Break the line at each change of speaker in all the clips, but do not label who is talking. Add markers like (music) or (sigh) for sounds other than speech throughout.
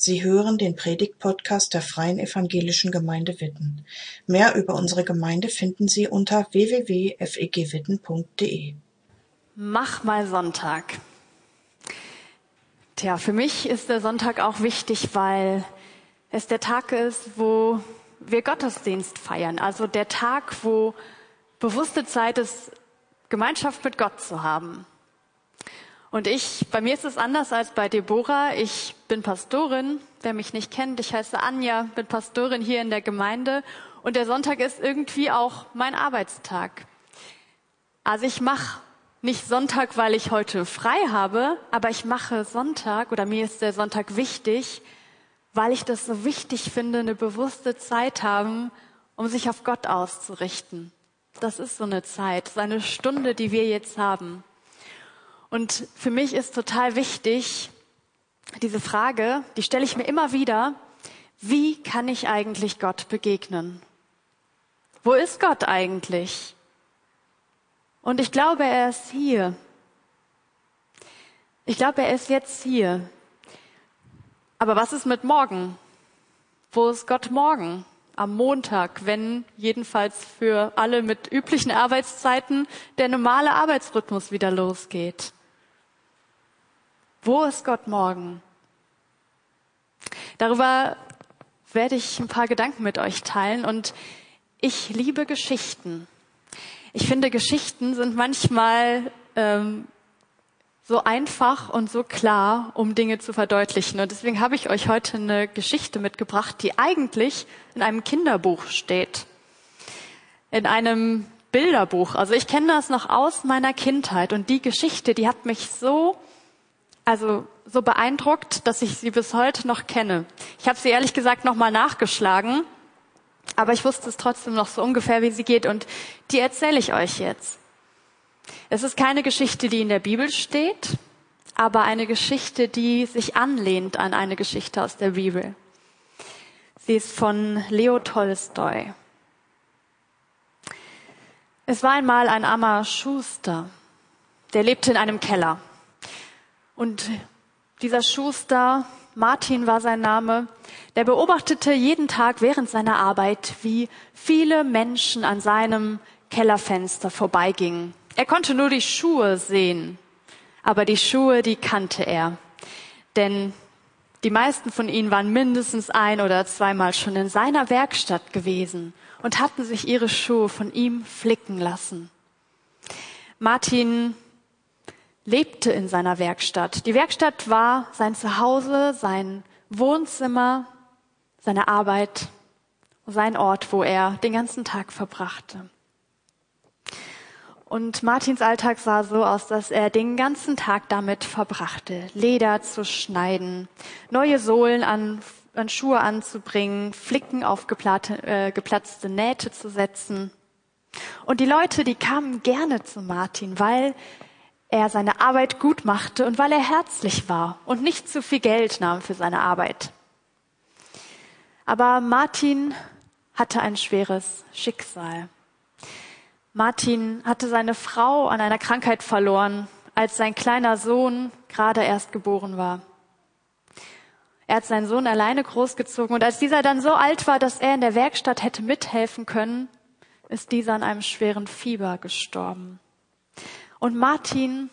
Sie hören den Predigt-Podcast der Freien Evangelischen Gemeinde Witten. Mehr über unsere Gemeinde finden Sie unter www.fegwitten.de.
Mach mal Sonntag. Tja, für mich ist der Sonntag auch wichtig, weil es der Tag ist, wo wir Gottesdienst feiern. Also der Tag, wo bewusste Zeit ist, Gemeinschaft mit Gott zu haben. Und ich, bei mir ist es anders als bei Deborah. Ich bin Pastorin. Wer mich nicht kennt, ich heiße Anja, bin Pastorin hier in der Gemeinde. Und der Sonntag ist irgendwie auch mein Arbeitstag. Also ich mache nicht Sonntag, weil ich heute frei habe, aber ich mache Sonntag oder mir ist der Sonntag wichtig, weil ich das so wichtig finde, eine bewusste Zeit haben, um sich auf Gott auszurichten. Das ist so eine Zeit, so eine Stunde, die wir jetzt haben. Und für mich ist total wichtig, diese Frage, die stelle ich mir immer wieder, wie kann ich eigentlich Gott begegnen? Wo ist Gott eigentlich? Und ich glaube, er ist hier. Ich glaube, er ist jetzt hier. Aber was ist mit morgen? Wo ist Gott morgen? Am Montag, wenn jedenfalls für alle mit üblichen Arbeitszeiten der normale Arbeitsrhythmus wieder losgeht. Wo ist Gott morgen? Darüber werde ich ein paar Gedanken mit euch teilen und ich liebe Geschichten. Ich finde, Geschichten sind manchmal ähm, so einfach und so klar, um Dinge zu verdeutlichen. Und deswegen habe ich euch heute eine Geschichte mitgebracht, die eigentlich in einem Kinderbuch steht. In einem Bilderbuch. Also ich kenne das noch aus meiner Kindheit und die Geschichte, die hat mich so also so beeindruckt, dass ich sie bis heute noch kenne. Ich habe sie ehrlich gesagt nochmal nachgeschlagen, aber ich wusste es trotzdem noch so ungefähr, wie sie geht und die erzähle ich euch jetzt. Es ist keine Geschichte, die in der Bibel steht, aber eine Geschichte, die sich anlehnt an eine Geschichte aus der Bibel. Sie ist von Leo Tolstoi. Es war einmal ein armer Schuster, der lebte in einem Keller. Und dieser Schuster, Martin war sein Name, der beobachtete jeden Tag während seiner Arbeit, wie viele Menschen an seinem Kellerfenster vorbeigingen. Er konnte nur die Schuhe sehen, aber die Schuhe, die kannte er. Denn die meisten von ihnen waren mindestens ein oder zweimal schon in seiner Werkstatt gewesen und hatten sich ihre Schuhe von ihm flicken lassen. Martin lebte in seiner Werkstatt. Die Werkstatt war sein Zuhause, sein Wohnzimmer, seine Arbeit, sein Ort, wo er den ganzen Tag verbrachte. Und Martins Alltag sah so aus, dass er den ganzen Tag damit verbrachte, Leder zu schneiden, neue Sohlen an, an Schuhe anzubringen, Flicken auf geplatte, äh, geplatzte Nähte zu setzen. Und die Leute, die kamen gerne zu Martin, weil er seine Arbeit gut machte und weil er herzlich war und nicht zu viel Geld nahm für seine Arbeit. Aber Martin hatte ein schweres Schicksal. Martin hatte seine Frau an einer Krankheit verloren, als sein kleiner Sohn gerade erst geboren war. Er hat seinen Sohn alleine großgezogen und als dieser dann so alt war, dass er in der Werkstatt hätte mithelfen können, ist dieser an einem schweren Fieber gestorben. Und Martin,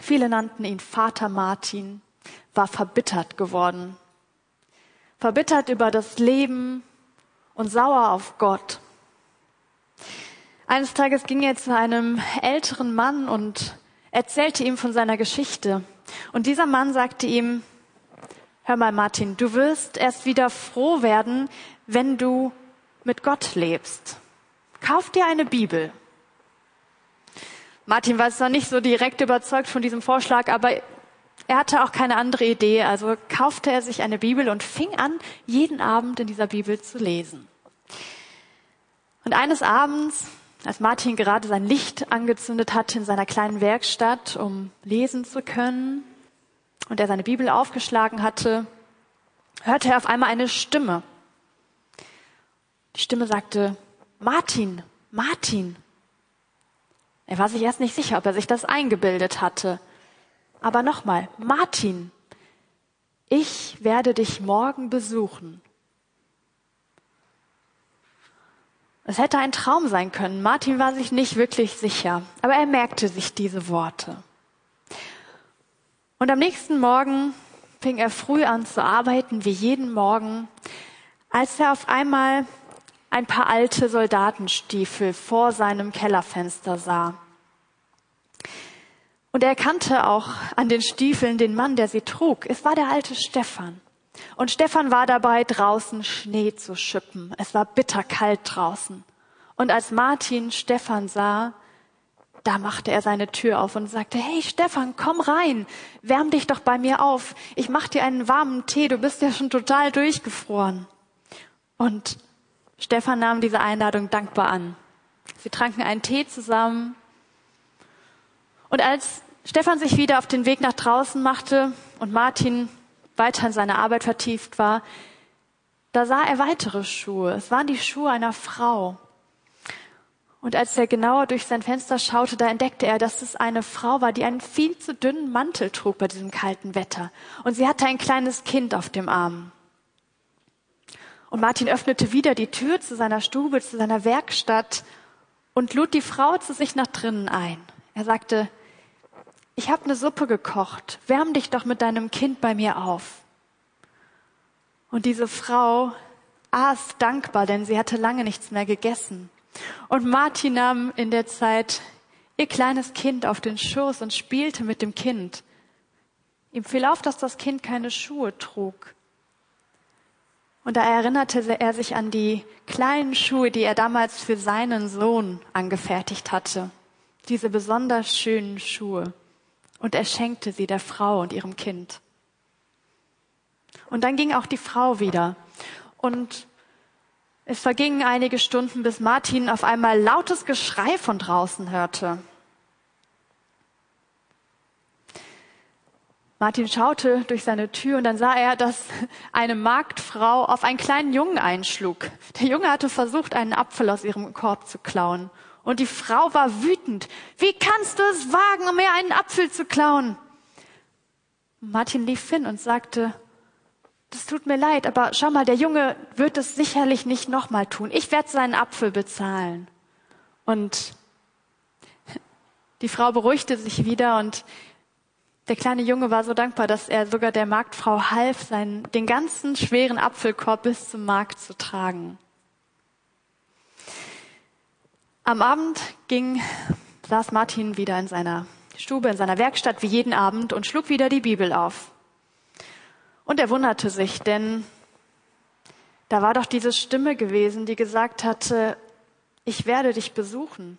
viele nannten ihn Vater Martin, war verbittert geworden. Verbittert über das Leben und sauer auf Gott. Eines Tages ging er zu einem älteren Mann und erzählte ihm von seiner Geschichte. Und dieser Mann sagte ihm, hör mal Martin, du wirst erst wieder froh werden, wenn du mit Gott lebst. Kauf dir eine Bibel. Martin war zwar nicht so direkt überzeugt von diesem Vorschlag, aber er hatte auch keine andere Idee, also kaufte er sich eine Bibel und fing an, jeden Abend in dieser Bibel zu lesen. Und eines Abends, als Martin gerade sein Licht angezündet hatte in seiner kleinen Werkstatt, um lesen zu können, und er seine Bibel aufgeschlagen hatte, hörte er auf einmal eine Stimme. Die Stimme sagte, Martin, Martin, er war sich erst nicht sicher, ob er sich das eingebildet hatte. Aber nochmal, Martin, ich werde dich morgen besuchen. Es hätte ein Traum sein können. Martin war sich nicht wirklich sicher, aber er merkte sich diese Worte. Und am nächsten Morgen fing er früh an zu arbeiten, wie jeden Morgen, als er auf einmal ein paar alte Soldatenstiefel vor seinem Kellerfenster sah. Und er kannte auch an den Stiefeln den Mann, der sie trug. Es war der alte Stefan. Und Stefan war dabei, draußen Schnee zu schippen. Es war bitterkalt draußen. Und als Martin Stefan sah, da machte er seine Tür auf und sagte, hey Stefan, komm rein, wärm dich doch bei mir auf. Ich mach dir einen warmen Tee, du bist ja schon total durchgefroren. Und Stefan nahm diese Einladung dankbar an. Sie tranken einen Tee zusammen. Und als Stefan sich wieder auf den Weg nach draußen machte und Martin weiter in seine Arbeit vertieft war, da sah er weitere Schuhe. Es waren die Schuhe einer Frau. Und als er genauer durch sein Fenster schaute, da entdeckte er, dass es eine Frau war, die einen viel zu dünnen Mantel trug bei diesem kalten Wetter. Und sie hatte ein kleines Kind auf dem Arm. Und Martin öffnete wieder die Tür zu seiner Stube, zu seiner Werkstatt und lud die Frau zu sich nach drinnen ein. Er sagte, ich habe eine Suppe gekocht, wärm dich doch mit deinem Kind bei mir auf. Und diese Frau aß dankbar, denn sie hatte lange nichts mehr gegessen. Und Martin nahm in der Zeit ihr kleines Kind auf den Schoß und spielte mit dem Kind. Ihm fiel auf, dass das Kind keine Schuhe trug. Und da erinnerte er sich an die kleinen Schuhe, die er damals für seinen Sohn angefertigt hatte. Diese besonders schönen Schuhe. Und er schenkte sie der Frau und ihrem Kind. Und dann ging auch die Frau wieder. Und es vergingen einige Stunden, bis Martin auf einmal lautes Geschrei von draußen hörte. Martin schaute durch seine Tür und dann sah er, dass eine Marktfrau auf einen kleinen Jungen einschlug. Der Junge hatte versucht, einen Apfel aus ihrem Korb zu klauen. Und die Frau war wütend. Wie kannst du es wagen, mir einen Apfel zu klauen? Martin lief hin und sagte, das tut mir leid, aber schau mal, der Junge wird es sicherlich nicht nochmal tun. Ich werde seinen Apfel bezahlen. Und die Frau beruhigte sich wieder und der kleine Junge war so dankbar, dass er sogar der Marktfrau half, seinen, den ganzen schweren Apfelkorb bis zum Markt zu tragen. Am Abend ging, saß Martin wieder in seiner Stube, in seiner Werkstatt wie jeden Abend und schlug wieder die Bibel auf. Und er wunderte sich, denn da war doch diese Stimme gewesen, die gesagt hatte, ich werde dich besuchen.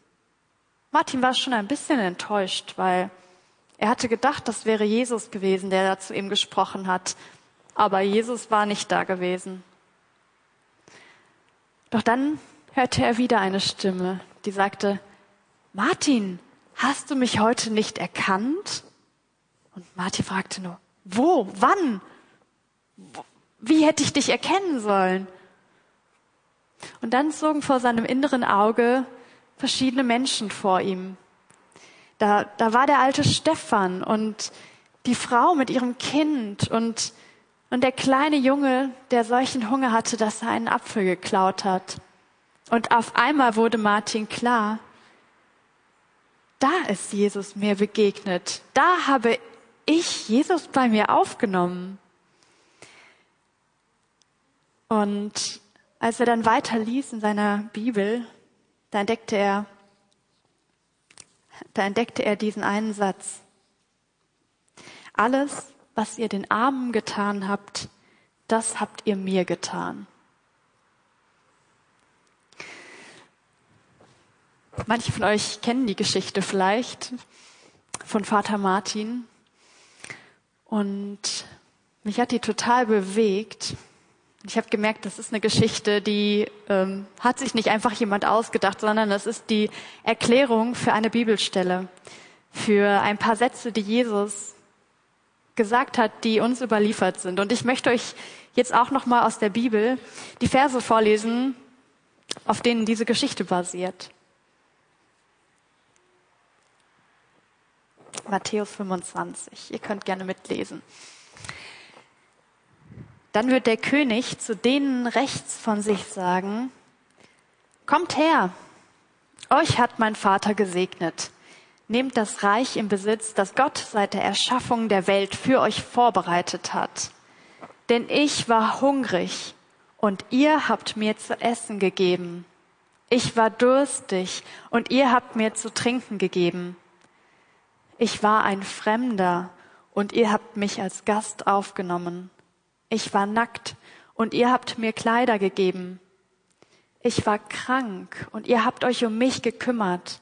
Martin war schon ein bisschen enttäuscht, weil er hatte gedacht, das wäre Jesus gewesen, der da zu ihm gesprochen hat. Aber Jesus war nicht da gewesen. Doch dann hörte er wieder eine Stimme, die sagte, Martin, hast du mich heute nicht erkannt? Und Martin fragte nur, wo, wann? Wie hätte ich dich erkennen sollen? Und dann zogen vor seinem inneren Auge verschiedene Menschen vor ihm. Da, da war der alte Stefan und die Frau mit ihrem Kind und, und der kleine Junge, der solchen Hunger hatte, dass er einen Apfel geklaut hat. Und auf einmal wurde Martin klar, da ist Jesus mir begegnet. Da habe ich Jesus bei mir aufgenommen. Und als er dann weiter liest in seiner Bibel, da entdeckte er, da entdeckte er diesen einen Satz. Alles, was ihr den Armen getan habt, das habt ihr mir getan. Manche von euch kennen die Geschichte vielleicht von Vater Martin. Und mich hat die total bewegt, ich habe gemerkt, das ist eine Geschichte, die ähm, hat sich nicht einfach jemand ausgedacht, sondern das ist die Erklärung für eine Bibelstelle, für ein paar Sätze, die Jesus gesagt hat, die uns überliefert sind. Und ich möchte euch jetzt auch noch mal aus der Bibel die Verse vorlesen, auf denen diese Geschichte basiert. Matthäus 25. Ihr könnt gerne mitlesen. Dann wird der König zu denen rechts von sich sagen, Kommt her, euch hat mein Vater gesegnet. Nehmt das Reich im Besitz, das Gott seit der Erschaffung der Welt für euch vorbereitet hat. Denn ich war hungrig und ihr habt mir zu essen gegeben. Ich war durstig und ihr habt mir zu trinken gegeben. Ich war ein Fremder und ihr habt mich als Gast aufgenommen. Ich war nackt und ihr habt mir Kleider gegeben. Ich war krank und ihr habt euch um mich gekümmert.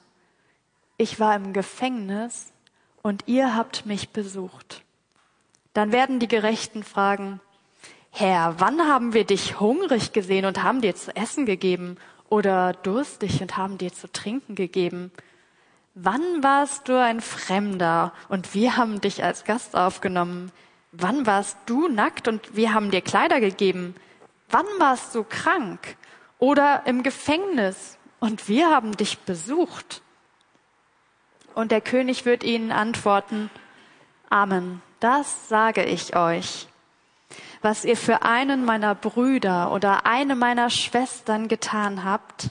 Ich war im Gefängnis und ihr habt mich besucht. Dann werden die Gerechten fragen, Herr, wann haben wir dich hungrig gesehen und haben dir zu essen gegeben oder durstig und haben dir zu trinken gegeben? Wann warst du ein Fremder und wir haben dich als Gast aufgenommen? Wann warst du nackt und wir haben dir Kleider gegeben? Wann warst du krank oder im Gefängnis und wir haben dich besucht? Und der König wird ihnen antworten, Amen, das sage ich euch. Was ihr für einen meiner Brüder oder eine meiner Schwestern getan habt,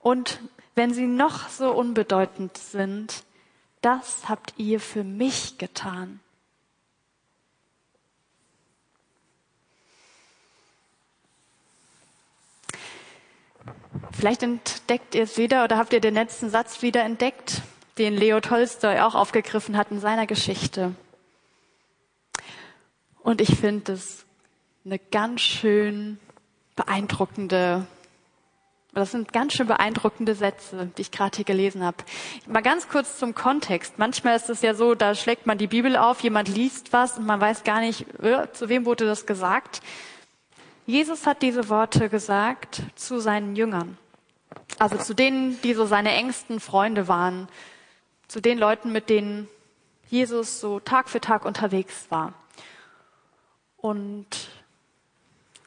und wenn sie noch so unbedeutend sind, das habt ihr für mich getan. Vielleicht entdeckt ihr es wieder oder habt ihr den letzten Satz wieder entdeckt, den Leo Tolstoi auch aufgegriffen hat in seiner Geschichte. Und ich finde es eine ganz schön beeindruckende das sind ganz schön beeindruckende Sätze, die ich gerade hier gelesen habe. Mal ganz kurz zum Kontext. Manchmal ist es ja so, da schlägt man die Bibel auf, jemand liest was und man weiß gar nicht, äh, zu wem wurde das gesagt. Jesus hat diese Worte gesagt zu seinen Jüngern. Also zu denen, die so seine engsten Freunde waren. Zu den Leuten, mit denen Jesus so Tag für Tag unterwegs war. Und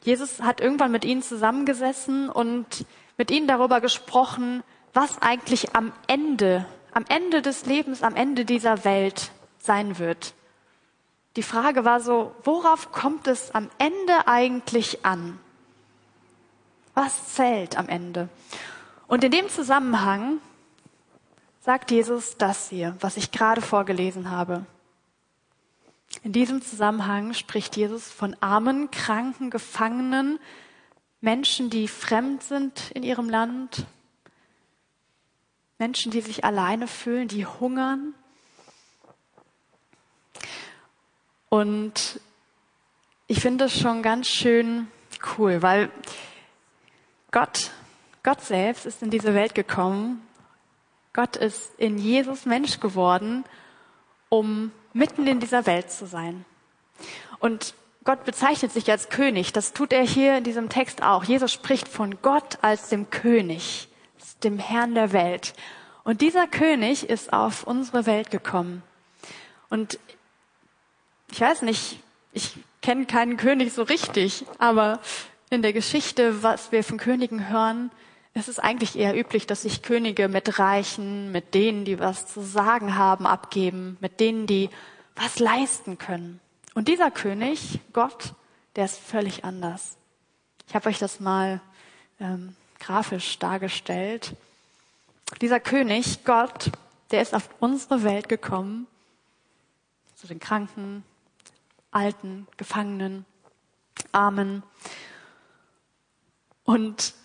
Jesus hat irgendwann mit ihnen zusammengesessen und mit ihnen darüber gesprochen, was eigentlich am Ende, am Ende des Lebens, am Ende dieser Welt sein wird. Die Frage war so, worauf kommt es am Ende eigentlich an? Was zählt am Ende? Und in dem Zusammenhang sagt Jesus das hier, was ich gerade vorgelesen habe. In diesem Zusammenhang spricht Jesus von armen, kranken, Gefangenen, Menschen, die fremd sind in ihrem Land, Menschen, die sich alleine fühlen, die hungern. Und ich finde es schon ganz schön cool, weil Gott, Gott selbst ist in diese Welt gekommen. Gott ist in Jesus Mensch geworden, um mitten in dieser Welt zu sein. Und Gott bezeichnet sich als König. Das tut er hier in diesem Text auch. Jesus spricht von Gott als dem König, dem Herrn der Welt. Und dieser König ist auf unsere Welt gekommen. Und ich weiß nicht, ich kenne keinen König so richtig, aber in der Geschichte, was wir von Königen hören, ist es eigentlich eher üblich, dass sich Könige mit Reichen, mit denen, die was zu sagen haben, abgeben, mit denen, die was leisten können. Und dieser König, Gott, der ist völlig anders. Ich habe euch das mal ähm, grafisch dargestellt. Dieser König, Gott, der ist auf unsere Welt gekommen, zu den Kranken, Alten, Gefangenen, Armen und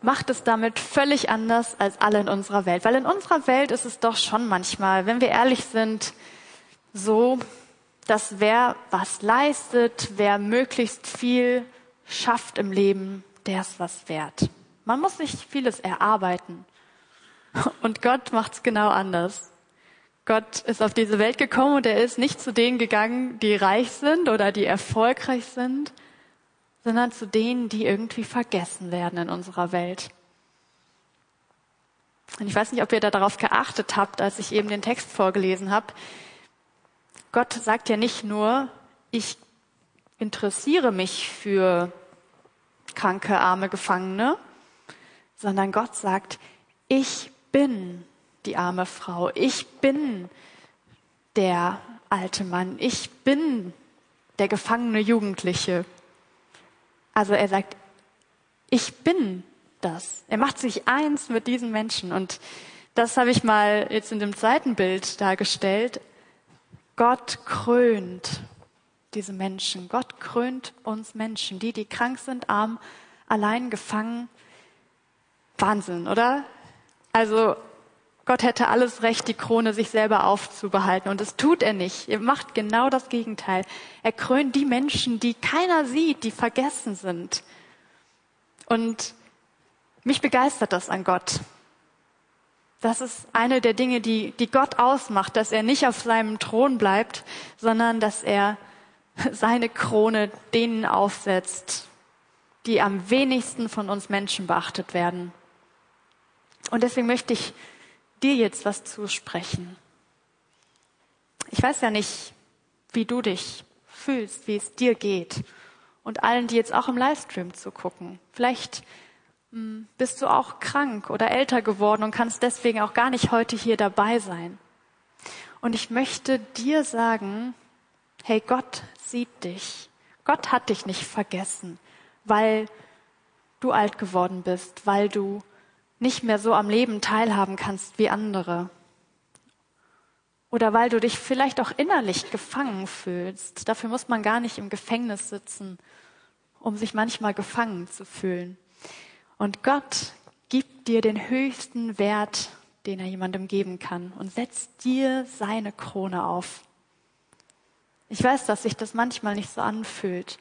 macht es damit völlig anders als alle in unserer Welt. Weil in unserer Welt ist es doch schon manchmal, wenn wir ehrlich sind, so, dass wer was leistet, wer möglichst viel schafft im Leben, der ist was wert. Man muss sich vieles erarbeiten. Und Gott macht's genau anders. Gott ist auf diese Welt gekommen und er ist nicht zu denen gegangen, die reich sind oder die erfolgreich sind, sondern zu denen, die irgendwie vergessen werden in unserer Welt. Und ich weiß nicht, ob ihr da darauf geachtet habt, als ich eben den Text vorgelesen habe. Gott sagt ja nicht nur, ich interessiere mich für kranke, arme Gefangene, sondern Gott sagt, ich bin die arme Frau, ich bin der alte Mann, ich bin der gefangene Jugendliche. Also er sagt, ich bin das. Er macht sich eins mit diesen Menschen. Und das habe ich mal jetzt in dem zweiten Bild dargestellt. Gott krönt diese Menschen. Gott krönt uns Menschen, die, die krank sind, arm, allein, gefangen. Wahnsinn, oder? Also Gott hätte alles Recht, die Krone sich selber aufzubehalten. Und das tut er nicht. Er macht genau das Gegenteil. Er krönt die Menschen, die keiner sieht, die vergessen sind. Und mich begeistert das an Gott. Das ist eine der Dinge, die, die Gott ausmacht, dass er nicht auf seinem Thron bleibt, sondern dass er (laughs) seine Krone denen aufsetzt, die am wenigsten von uns Menschen beachtet werden. Und deswegen möchte ich dir jetzt was zusprechen. Ich weiß ja nicht, wie du dich fühlst, wie es dir geht. Und allen, die jetzt auch im Livestream zu gucken. Vielleicht hm, bist du auch krank oder älter geworden und kannst deswegen auch gar nicht heute hier dabei sein. Und ich möchte dir sagen, hey, Gott sieht dich. Gott hat dich nicht vergessen, weil du alt geworden bist, weil du nicht mehr so am Leben teilhaben kannst wie andere. Oder weil du dich vielleicht auch innerlich gefangen fühlst. Dafür muss man gar nicht im Gefängnis sitzen, um sich manchmal gefangen zu fühlen. Und Gott gibt dir den höchsten Wert, den er jemandem geben kann und setzt dir seine Krone auf. Ich weiß, dass sich das manchmal nicht so anfühlt.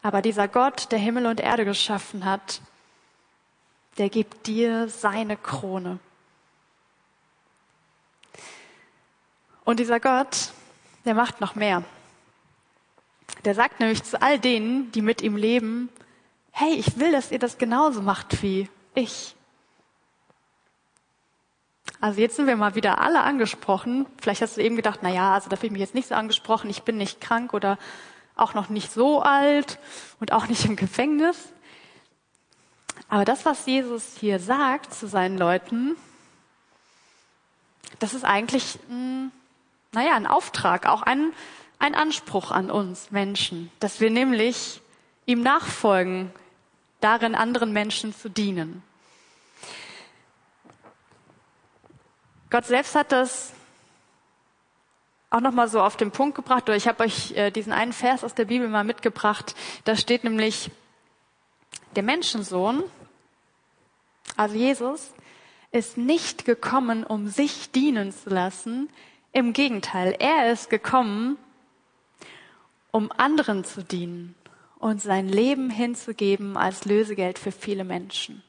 Aber dieser Gott, der Himmel und Erde geschaffen hat, der gibt dir seine Krone. Und dieser Gott, der macht noch mehr. Der sagt nämlich zu all denen, die mit ihm leben, hey, ich will, dass ihr das genauso macht wie ich. Also jetzt sind wir mal wieder alle angesprochen. Vielleicht hast du eben gedacht, na ja, also da fühle ich mich jetzt nicht so angesprochen. Ich bin nicht krank oder auch noch nicht so alt und auch nicht im Gefängnis. Aber das, was Jesus hier sagt zu seinen Leuten, das ist eigentlich, hm, naja, ein Auftrag, auch ein, ein Anspruch an uns Menschen, dass wir nämlich ihm nachfolgen, darin anderen Menschen zu dienen. Gott selbst hat das auch noch mal so auf den Punkt gebracht, oder ich habe euch äh, diesen einen Vers aus der Bibel mal mitgebracht. Da steht nämlich, der Menschensohn, also Jesus, ist nicht gekommen, um sich dienen zu lassen. Im Gegenteil, er ist gekommen, um anderen zu dienen und sein Leben hinzugeben als Lösegeld für viele Menschen.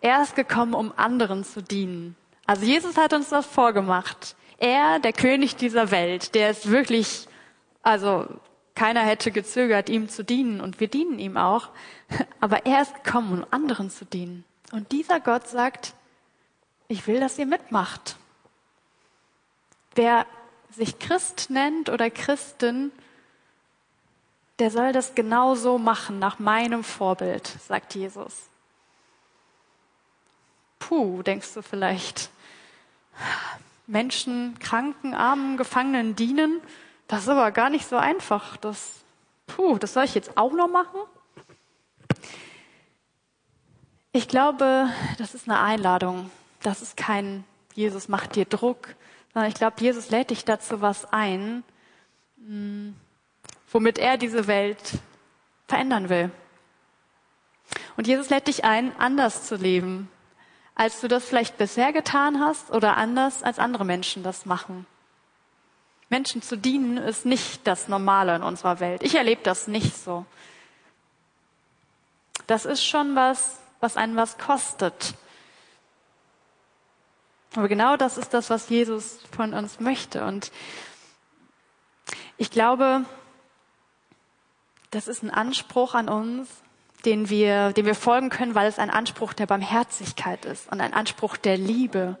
Er ist gekommen, um anderen zu dienen. Also Jesus hat uns das vorgemacht. Er, der König dieser Welt, der ist wirklich, also keiner hätte gezögert, ihm zu dienen und wir dienen ihm auch. Aber er ist gekommen, um anderen zu dienen. Und dieser Gott sagt, ich will, dass ihr mitmacht. Wer sich Christ nennt oder Christin, der soll das genauso machen, nach meinem Vorbild, sagt Jesus. Puh, denkst du vielleicht. Menschen, Kranken, Armen, Gefangenen dienen, das ist aber gar nicht so einfach. Das, puh, das soll ich jetzt auch noch machen? Ich glaube, das ist eine Einladung. Das ist kein Jesus macht dir Druck, sondern ich glaube, Jesus lädt dich dazu was ein, hm, womit er diese Welt verändern will. Und Jesus lädt dich ein, anders zu leben, als du das vielleicht bisher getan hast oder anders als andere Menschen das machen. Menschen zu dienen ist nicht das Normale in unserer Welt. Ich erlebe das nicht so. Das ist schon was, was einen was kostet. Aber genau das ist das, was Jesus von uns möchte. Und ich glaube, das ist ein Anspruch an uns, den wir, dem wir folgen können, weil es ein Anspruch der Barmherzigkeit ist und ein Anspruch der Liebe.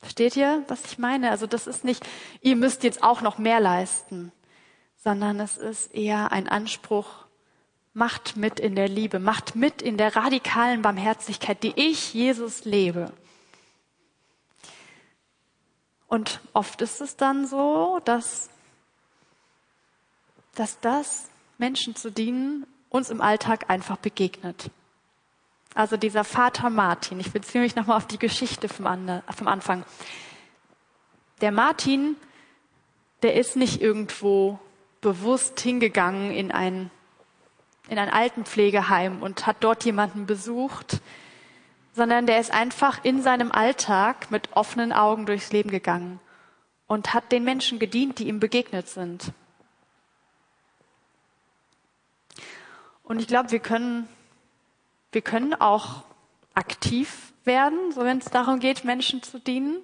Versteht ihr, was ich meine? Also das ist nicht, ihr müsst jetzt auch noch mehr leisten, sondern es ist eher ein Anspruch, macht mit in der Liebe, macht mit in der radikalen Barmherzigkeit, die ich, Jesus, lebe. Und oft ist es dann so, dass, dass das, Menschen zu dienen, uns im Alltag einfach begegnet. Also dieser Vater Martin, ich beziehe mich nochmal auf die Geschichte vom, vom Anfang. Der Martin, der ist nicht irgendwo bewusst hingegangen in ein, in ein Altenpflegeheim und hat dort jemanden besucht, sondern der ist einfach in seinem Alltag mit offenen Augen durchs Leben gegangen und hat den Menschen gedient, die ihm begegnet sind. Und ich glaube, wir können, wir können auch aktiv werden, so wenn es darum geht, Menschen zu dienen.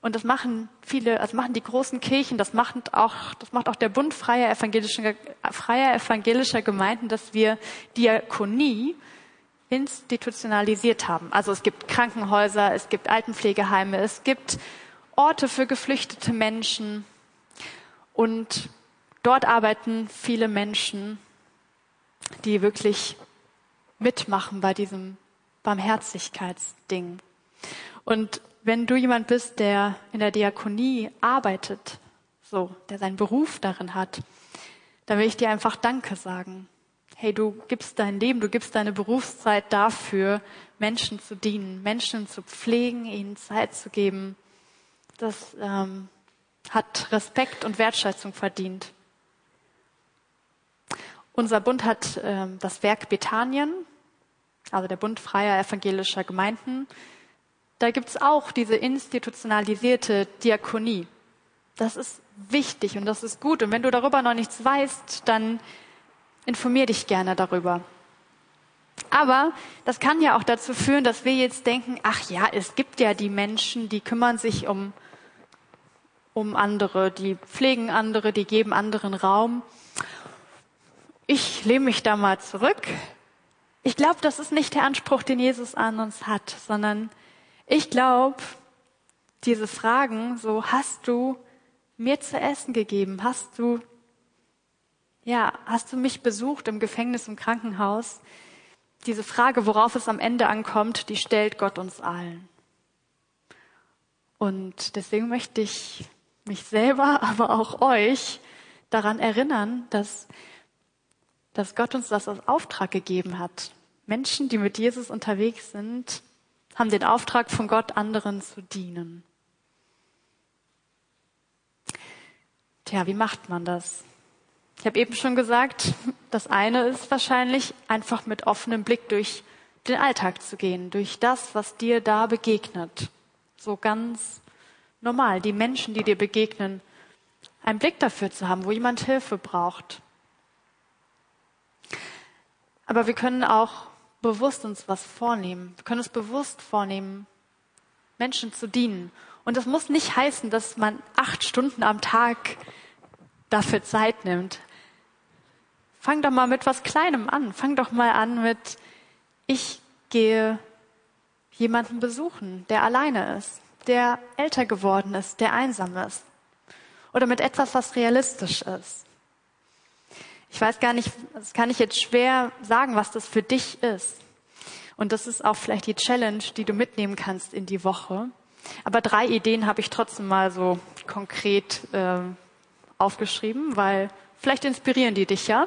Und das machen viele, also machen die großen Kirchen, das macht auch, das macht auch der Bund freier evangelischer, freier evangelischer Gemeinden, dass wir Diakonie institutionalisiert haben. Also es gibt Krankenhäuser, es gibt Altenpflegeheime, es gibt Orte für geflüchtete Menschen und dort arbeiten viele Menschen, die wirklich mitmachen bei diesem Barmherzigkeitsding. Und wenn du jemand bist, der in der Diakonie arbeitet, so, der seinen Beruf darin hat, dann will ich dir einfach Danke sagen. Hey, du gibst dein Leben, du gibst deine Berufszeit dafür, Menschen zu dienen, Menschen zu pflegen, ihnen Zeit zu geben. Das ähm, hat Respekt und Wertschätzung verdient. Unser Bund hat ähm, das Werk Bethanien, also der Bund freier evangelischer Gemeinden, da gibt's auch diese institutionalisierte Diakonie. Das ist wichtig und das ist gut. Und wenn du darüber noch nichts weißt, dann informier dich gerne darüber. Aber das kann ja auch dazu führen, dass wir jetzt denken, ach ja, es gibt ja die Menschen, die kümmern sich um, um andere, die pflegen andere, die geben anderen Raum. Ich lehne mich da mal zurück. Ich glaube, das ist nicht der Anspruch, den Jesus an uns hat, sondern ich glaube, diese Fragen, so hast du mir zu essen gegeben, hast du, ja, hast du mich besucht im Gefängnis, im Krankenhaus? Diese Frage, worauf es am Ende ankommt, die stellt Gott uns allen. Und deswegen möchte ich mich selber, (laughs) aber auch euch daran erinnern, dass, dass Gott uns das als Auftrag gegeben hat. Menschen, die mit Jesus unterwegs sind, haben den Auftrag von Gott, anderen zu dienen. Tja, wie macht man das? Ich habe eben schon gesagt, das eine ist wahrscheinlich einfach mit offenem Blick durch den Alltag zu gehen, durch das, was dir da begegnet. So ganz normal, die Menschen, die dir begegnen, einen Blick dafür zu haben, wo jemand Hilfe braucht. Aber wir können auch bewusst uns was vornehmen. Wir können uns bewusst vornehmen, Menschen zu dienen. Und das muss nicht heißen, dass man acht Stunden am Tag dafür Zeit nimmt. Fang doch mal mit was Kleinem an. Fang doch mal an mit, ich gehe jemanden besuchen, der alleine ist, der älter geworden ist, der einsam ist. Oder mit etwas, was realistisch ist. Ich weiß gar nicht, das kann ich jetzt schwer sagen, was das für dich ist. Und das ist auch vielleicht die Challenge, die du mitnehmen kannst in die Woche. Aber drei Ideen habe ich trotzdem mal so konkret äh, aufgeschrieben, weil vielleicht inspirieren die dich ja.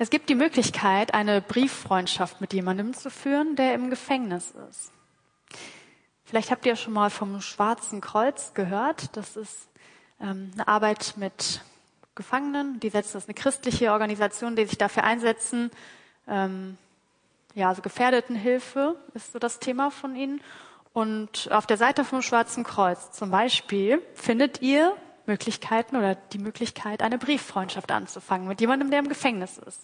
Es gibt die Möglichkeit, eine Brieffreundschaft mit jemandem zu führen, der im Gefängnis ist. Vielleicht habt ihr schon mal vom Schwarzen Kreuz gehört. Das ist ähm, eine Arbeit mit Gefangenen. Die setzen, das ist eine christliche Organisation, die sich dafür einsetzen. Ähm, ja, also Gefährdetenhilfe ist so das Thema von ihnen. Und auf der Seite vom Schwarzen Kreuz zum Beispiel findet ihr Möglichkeiten oder die Möglichkeit, eine Brieffreundschaft anzufangen mit jemandem, der im Gefängnis ist.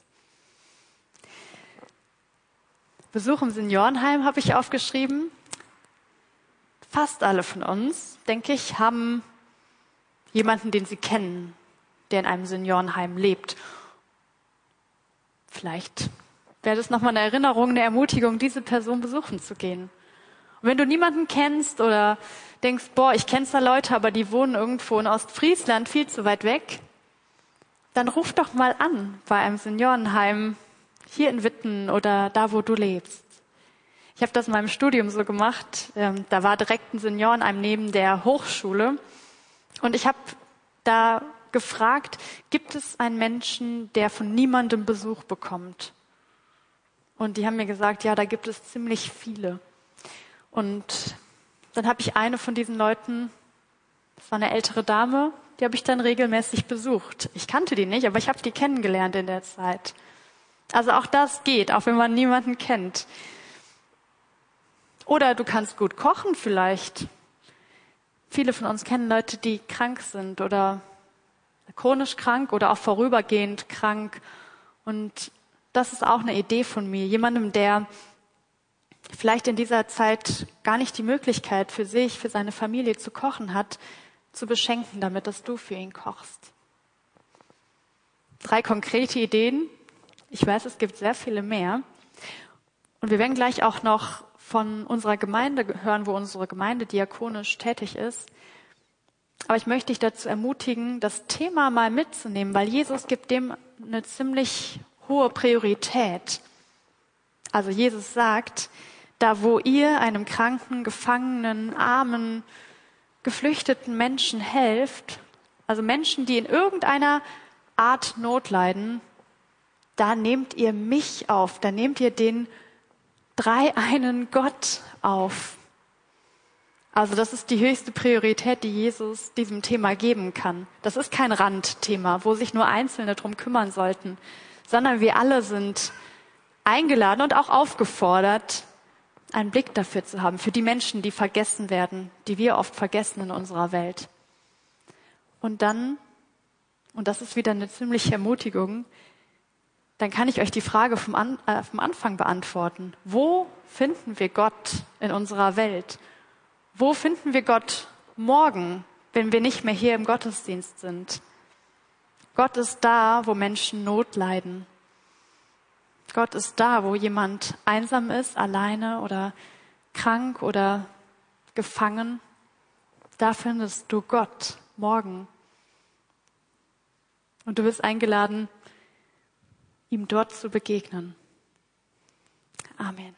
Besuch im Seniorenheim habe ich aufgeschrieben. Fast alle von uns, denke ich, haben jemanden, den sie kennen, der in einem Seniorenheim lebt. Vielleicht wäre das nochmal eine Erinnerung, eine Ermutigung, diese Person besuchen zu gehen. Und wenn du niemanden kennst oder denkst, boah, ich kenne zwar Leute, aber die wohnen irgendwo in Ostfriesland viel zu weit weg, dann ruf doch mal an bei einem Seniorenheim hier in Witten oder da, wo du lebst. Ich habe das in meinem Studium so gemacht. Ähm, da war direkt ein Seniorenheim neben der Hochschule und ich habe da gefragt, gibt es einen Menschen, der von niemandem Besuch bekommt? Und die haben mir gesagt, ja, da gibt es ziemlich viele. Und dann habe ich eine von diesen Leuten, das war eine ältere Dame, die habe ich dann regelmäßig besucht. Ich kannte die nicht, aber ich habe die kennengelernt in der Zeit. Also auch das geht, auch wenn man niemanden kennt. Oder du kannst gut kochen vielleicht. Viele von uns kennen Leute, die krank sind oder chronisch krank oder auch vorübergehend krank. Und das ist auch eine Idee von mir. Jemandem, der vielleicht in dieser Zeit gar nicht die Möglichkeit für sich, für seine Familie zu kochen hat, zu beschenken, damit dass du für ihn kochst. Drei konkrete Ideen. Ich weiß, es gibt sehr viele mehr. Und wir werden gleich auch noch von unserer Gemeinde hören, wo unsere Gemeinde diakonisch tätig ist. Aber ich möchte dich dazu ermutigen, das Thema mal mitzunehmen, weil Jesus gibt dem eine ziemlich hohe Priorität. Also Jesus sagt, da wo ihr einem kranken, gefangenen, armen, geflüchteten Menschen helft, also Menschen, die in irgendeiner Art Not leiden, da nehmt ihr mich auf, da nehmt ihr den dreieinen Gott auf. Also das ist die höchste Priorität, die Jesus diesem Thema geben kann. Das ist kein Randthema, wo sich nur Einzelne drum kümmern sollten, sondern wir alle sind eingeladen und auch aufgefordert, einen Blick dafür zu haben, für die Menschen, die vergessen werden, die wir oft vergessen in unserer Welt. Und dann, und das ist wieder eine ziemliche Ermutigung, dann kann ich euch die Frage vom, An äh, vom Anfang beantworten. Wo finden wir Gott in unserer Welt? Wo finden wir Gott morgen, wenn wir nicht mehr hier im Gottesdienst sind? Gott ist da, wo Menschen Not leiden. Gott ist da, wo jemand einsam ist, alleine oder krank oder gefangen. Da findest du Gott morgen. Und du bist eingeladen, ihm dort zu begegnen. Amen.